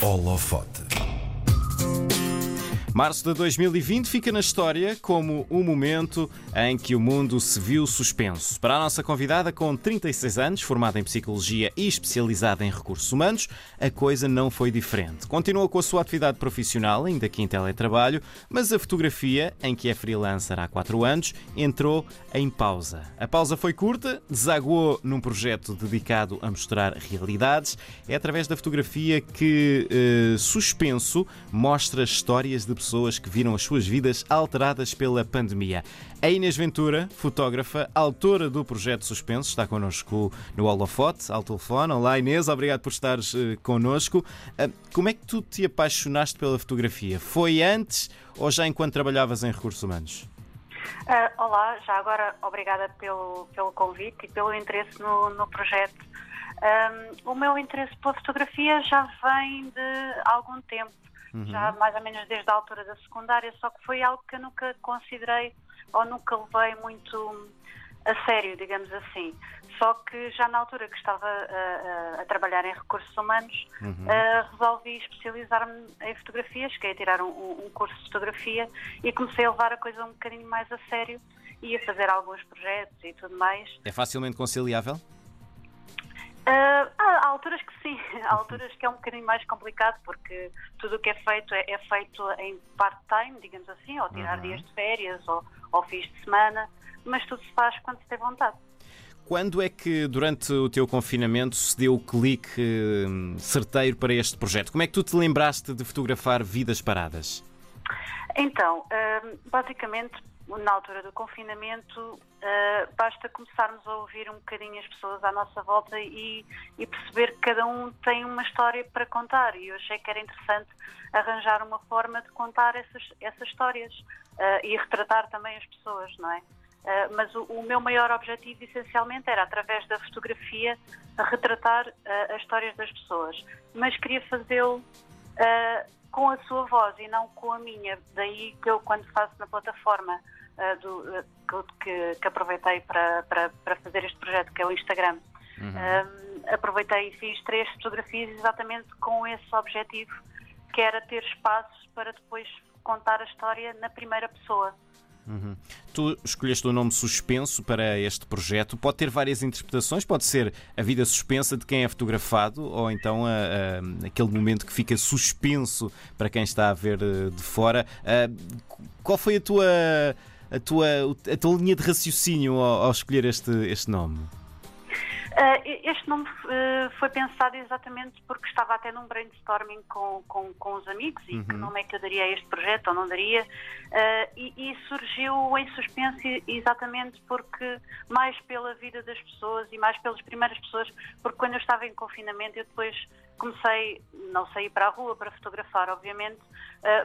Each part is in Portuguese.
Holofote. Março de 2020 fica na história como o momento em que o mundo se viu suspenso. Para a nossa convidada, com 36 anos, formada em Psicologia e especializada em Recursos Humanos, a coisa não foi diferente. Continua com a sua atividade profissional, ainda que em teletrabalho, mas a fotografia, em que é freelancer há 4 anos, entrou em pausa. A pausa foi curta, desaguou num projeto dedicado a mostrar realidades. É através da fotografia que eh, Suspenso mostra histórias de pessoas que viram as suas vidas alteradas pela pandemia. A Inês Ventura, fotógrafa, autora do projeto Suspenso, está connosco no Holofote, ao telefone. Olá Inês, obrigado por estares uh, connosco. Uh, como é que tu te apaixonaste pela fotografia? Foi antes ou já enquanto trabalhavas em recursos humanos? Uh, olá, já agora obrigada pelo, pelo convite e pelo interesse no, no projeto. Um, o meu interesse pela fotografia já vem de algum tempo uhum. já mais ou menos desde a altura da secundária, só que foi algo que eu nunca considerei ou nunca levei muito a sério, digamos assim. Só que já na altura que estava a, a, a trabalhar em recursos humanos, uhum. uh, resolvi especializar-me em fotografias, cheguei a tirar um, um, curso de fotografia e comecei a levar a coisa um bocadinho mais a sério e a fazer alguns projetos e tudo mais. É facilmente conciliável? Uh, há alturas que sim, há alturas que é um bocadinho mais complicado porque tudo o que é feito é, é feito em part-time, digamos assim, ou tirar uhum. dias de férias ou, ou fins de semana, mas tudo se faz quando se tem vontade. Quando é que, durante o teu confinamento, se deu o clique hum, certeiro para este projeto? Como é que tu te lembraste de fotografar vidas paradas? Então, hum, basicamente, na altura do confinamento, uh, basta começarmos a ouvir um bocadinho as pessoas à nossa volta e, e, perceber que cada um tem uma história para contar. E eu achei que era interessante arranjar uma forma de contar essas, essas histórias uh, e retratar também as pessoas, não é? Uh, mas o, o, meu maior objetivo, essencialmente, era, através da fotografia, retratar as histórias das pessoas. Mas queria fazê-lo com a sua voz e não com a minha. Daí que eu, quando faço na plataforma do, uh, que, que, aproveitei para, para, para, fazer este projeto, que é o Instagram, uhum. uh, aproveitei e fiz três fotografias exatamente com esse objetivo, que era ter espaço para depois contar a história na primeira pessoa. Uhum. Tu escolheste o nome suspenso para este projeto. Pode ter várias interpretações. Pode ser a vida suspensa de quem é fotografado, ou então a, a, aquele momento que fica suspenso para quem está a ver eh, de fora. Uh, qual foi a tua, a tua, a tua linha de raciocínio ao, ao escolher este, este nome? Uh, este nome uh, foi pensado exatamente porque estava até num brainstorming com, com, com os amigos e uhum. que nome é que eu daria a este projeto ou não daria. Uh, e, e, surgiu em suspense exatamente porque, mais pela vida das pessoas e mais pelas primeiras pessoas, porque quando eu estava em confinamento eu depois comecei, não saí para a rua para fotografar, obviamente,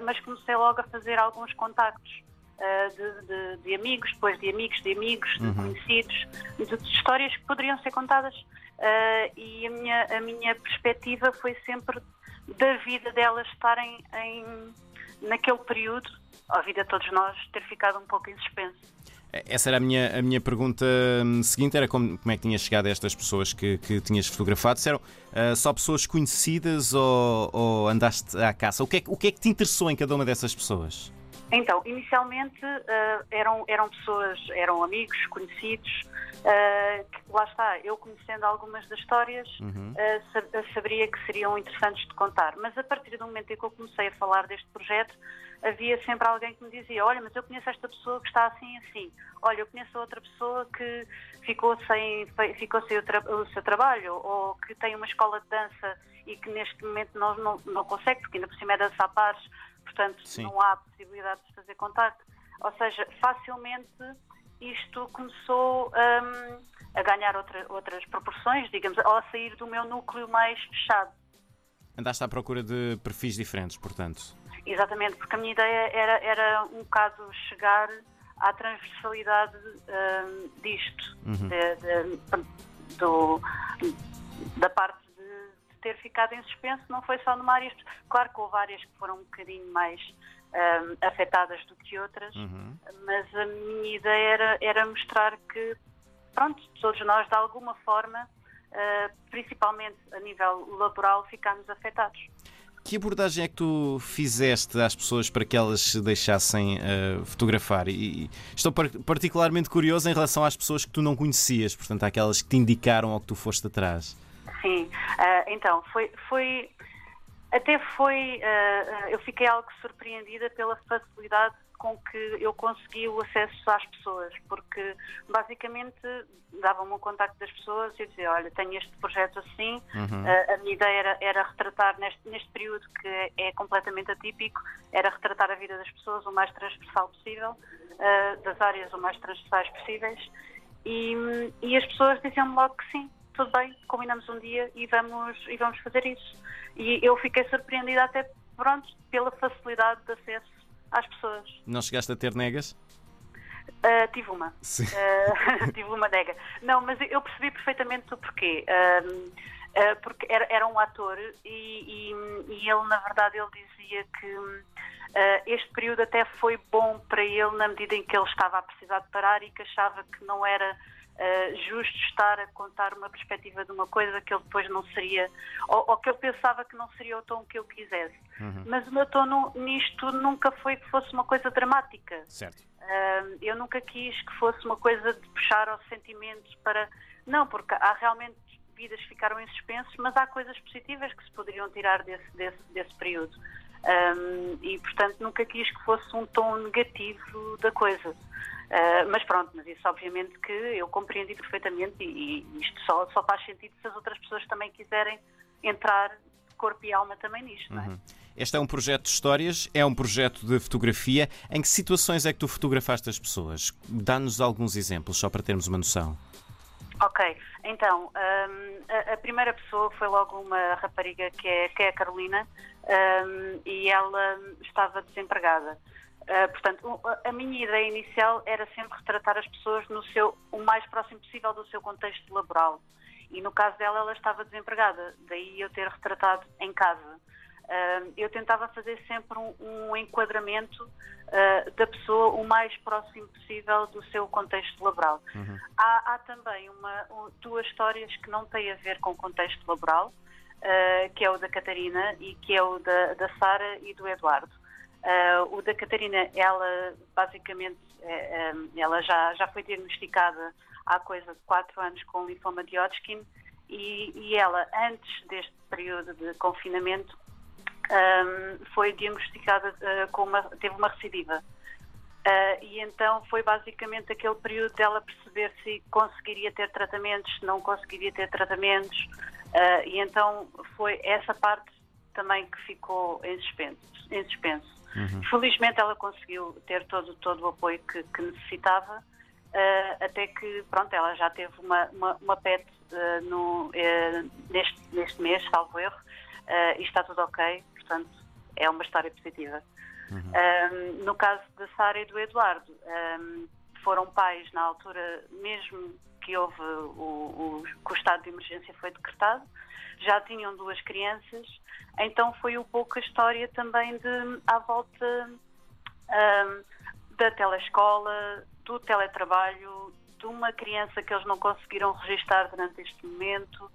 mas comecei logo a fazer alguns contactos. Eh, de, de, de, amigos, depois de amigos de amigos, de uhum. conhecidos, de, de, histórias que poderiam ser contadas. Uh, e a minha, a minha perspectiva foi sempre da vida delas estarem em, naquele período, a vida de todos nós, ter ficado um pouco em suspenso. Essa era a minha, a minha pergunta hum, seguinte: era como, como é que tinhas chegado a estas pessoas que, que tinhas fotografado? Se eram uh, só pessoas conhecidas ou, ou andaste à caça? O que, é, o que é que te interessou em cada uma dessas pessoas? Então, inicialmente uh, eram, eram pessoas, eram amigos, conhecidos, uh, que lá está, eu conhecendo algumas das histórias, uhum. uh, saberia que seriam interessantes de contar. Mas a partir do momento em que eu comecei a falar deste projeto, havia sempre alguém que me dizia: Olha, mas eu conheço esta pessoa que está assim assim. Olha, eu conheço outra pessoa que ficou sem, ficou sem o, o seu trabalho, ou que tem uma escola de dança e que neste momento não, não, não consegue, porque ainda por cima é dança a pares portanto Sim. não há possibilidade de fazer contacto. Ou seja, facilmente isto começou um, a ganhar outra, outras proporções, digamos, ao sair do meu núcleo mais fechado. Andaste à procura de perfis diferentes, portanto. Exatamente, porque a minha ideia era, era um bocado chegar à transversalidade um, disto, uhum. de, de, do, da parte ter ficado em suspenso não foi só numa área. Claro que houve áreas que foram um bocadinho mais um, afetadas do que outras, uhum. mas a minha ideia era, era mostrar que, pronto, todos nós, de alguma forma, uh, principalmente a nível laboral, ficámos afetados. Que abordagem é que tu fizeste às pessoas para que elas se deixassem uh, fotografar? E, estou par particularmente curioso em relação às pessoas que tu não conhecias, portanto, aquelas que te indicaram ou que tu foste atrás. Sim, uh, então, foi, foi. Até foi. Uh, eu fiquei algo surpreendida pela facilidade com que eu consegui o acesso às pessoas, porque basicamente dava-me o contacto das pessoas e dizia, olha, tenho este projeto assim, uhum. a, a, minha ideia era, era retratar neste, neste período que é, é, completamente atípico, era retratar a vida das pessoas o mais transversal possível, uh, das áreas o mais transversais possíveis, e, e as pessoas diziam-me logo que sim, tudo bem, combinamos um dia e vamos, e vamos fazer isso. E eu fiquei surpreendida até, pronto, pela facilidade de acesso às pessoas. Não chegaste a ter negas? Uh, tive uma. Uh, tive uma nega. Não, mas eu percebi perfeitamente o porquê. Uh, porque era, era, um ator e, e, e, ele, na verdade, ele dizia que este período até foi bom para ele na medida em que ele estava a precisar de parar e que achava que não era uh, justo estar a contar uma perspectiva de uma coisa que ele depois não seria, ou, ou que ele pensava que não seria o tom que eu quisesse. Uhum. Mas o meu tom nisto nunca foi que fosse uma coisa dramática. Certo. Uh, eu nunca quis que fosse uma coisa de puxar aos sentimentos para. Não, porque há realmente vidas que ficaram em suspenso, mas há coisas positivas que se poderiam tirar desse, desse, desse período. Um, e, portanto, nunca quis que fosse um tom negativo da coisa. Uh, mas pronto, mas isso obviamente que eu compreendi perfeitamente e, e isto só, só faz sentido se as outras pessoas também quiserem entrar corpo e alma também nisto, uhum. não é? Uhum. Este é um projeto de histórias, é um projeto de fotografia. Em que situações é que tu fotografaste as pessoas? Dá-nos alguns exemplos, só para termos uma noção. Ok, então, um, a, a, primeira pessoa foi logo uma rapariga que é, que é a Carolina um, e ela estava desempregada. Uh, portanto, a minha ideia inicial era sempre retratar as pessoas no seu, o mais próximo possível do seu contexto laboral. E no caso dela, ela estava desempregada, daí eu ter retratado em casa. Uh, eu tentava fazer sempre um, um enquadramento uh, da pessoa o mais próximo possível do seu contexto laboral. Uhum. Há, há, também uma, duas histórias que não têm a ver com o contexto laboral, que é o da Catarina e que é o da, da Sara e do Eduardo. Uh, o da Catarina, ela basicamente uh, um, ela já, já foi diagnosticada há coisa de 4 anos com linfoma de Hodgkin e, e ela, antes deste período de confinamento, um, foi diagnosticada uh, com uma, teve uma recidiva. e então foi basicamente aquele período dela perceber se conseguiria ter tratamentos, se não conseguiria ter tratamentos, e então foi essa parte também que ficou em suspenso. Em suspenso. Uhum. Felizmente ela conseguiu ter todo, todo o apoio que, que necessitava, uh, até que, pronto, ela já teve uma, uma, uma PET uh, no, uh, neste, neste mês, salvo erro, e está tudo ok, portanto é uma história positiva. Uhum. no caso da Sara e do Eduardo, um, foram pais na altura mesmo que houve o, o, que o estado de emergência foi decretado, já tinham duas crianças, então foi um pouco a história também de à volta um, da telescola, do teletrabalho, de uma criança que eles não conseguiram registar durante este momento,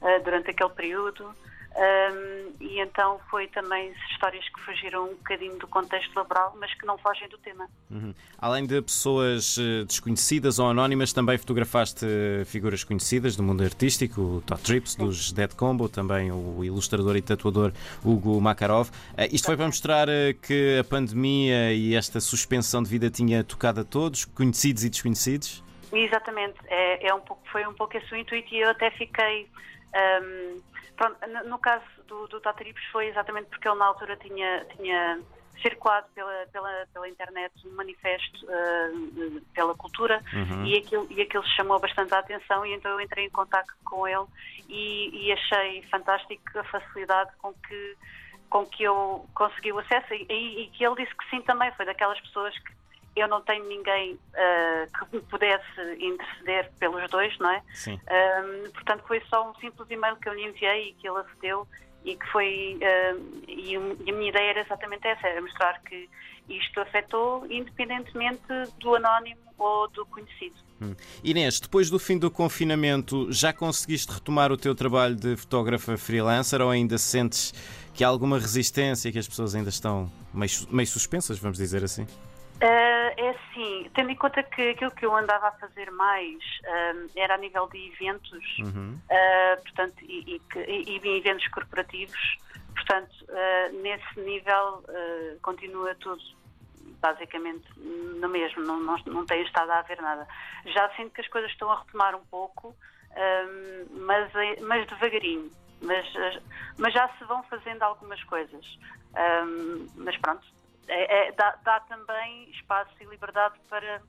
uh, durante aquele período. Um, e então foi também histórias que fugiram um bocadinho do contexto laboral, mas que não fogem do tema. Uhum. Além de pessoas eh, desconhecidas ou anónimas, também fotografaste figuras conhecidas do mundo artístico, o Todd Trips, Sim. dos Dead Combo, também o ilustrador e tatuador Hugo Makarov. Uh, isto foi para mostrar que a pandemia e esta suspensão de vida tinha tocado a todos, conhecidos e desconhecidos? Exatamente, é, é um pouco, foi um pouco esse o intuito e eu até fiquei. Um, Pronto, no caso do, do Tataripos foi exatamente porque ele na altura tinha, tinha circulado pela, pela, pela internet um manifesto uh, pela cultura uhum. e, aquilo, e aquilo chamou bastante a atenção e então eu entrei em contato com ele e, e achei fantástico a facilidade com que com que eu consegui o acesso e, e, que ele disse que sim também, foi daquelas pessoas que eu não tenho ninguém uh, que me pudesse interceder pelos dois, não é? Sim. Um, portanto, foi só um simples e-mail que eu lhe enviei e que ele acedeu e que foi uh, e, a minha ideia era exatamente essa, era mostrar que isto afetou independentemente do anónimo ou do conhecido. Hum. Inês, depois do fim do confinamento, já conseguiste retomar o teu trabalho de fotógrafa freelancer ou ainda sentes que há alguma resistência, que as pessoas ainda estão meio, meio suspensas, vamos dizer assim? Uh, é assim, tendo em conta que aquilo que eu andava a fazer mais uh, era a nível de eventos, uhum. uh, portanto, e, e, e, e, eventos corporativos, portanto, nesse nível continua tudo basicamente no mesmo, não, não, não tem estado a haver nada. Já sinto que as coisas estão a retomar um pouco, mas, mas devagarinho. Mas, mas já se vão fazendo algumas coisas. mas pronto, é, é, dá, dá, também espaço e liberdade para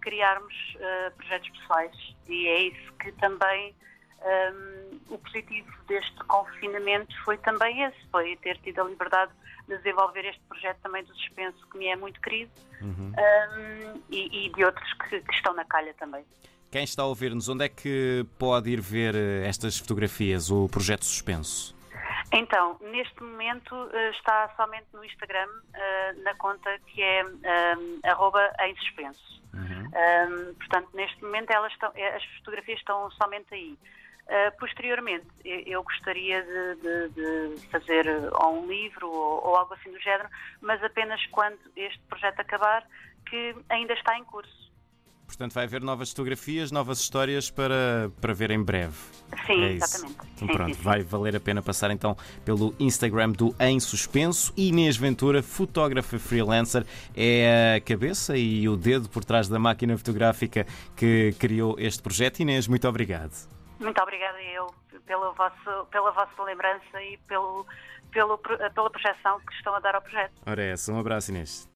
criarmos uh, projetos pessoais e é isso que também um, o positivo deste confinamento foi também esse, foi ter tido a liberdade de desenvolver este projeto também do suspenso que me é muito querido uhum. um, e, e, de outros que, que estão na calha também. Quem está a ouvir-nos, onde é que pode ir ver eh, estas fotografias, o projeto suspenso? Então, neste momento uh, está somente no Instagram, uh, na conta que é um, arroba em suspenso. Uhum. Um, portanto, neste momento elas estão, as fotografias estão somente aí. Uh, posteriormente, eu gostaria de, de, de fazer ou um livro ou, ou, algo assim do género, mas apenas quando este projeto acabar, que ainda está em curso. Portanto, vai haver novas fotografias, novas histórias para, para ver em breve. Sim, é exatamente. Então, pronto, sim, sim. vai valer a pena passar então pelo Instagram do Em Suspenso. Inês Ventura, fotógrafa freelancer, é a cabeça e o dedo por trás da máquina fotográfica que criou este projeto. Inês, muito obrigado. Muito obrigada eu pela vossa, pela vossa lembrança e pelo, pelo, pela projeção que estão a dar ao projeto. Ora é essa, um abraço Inês.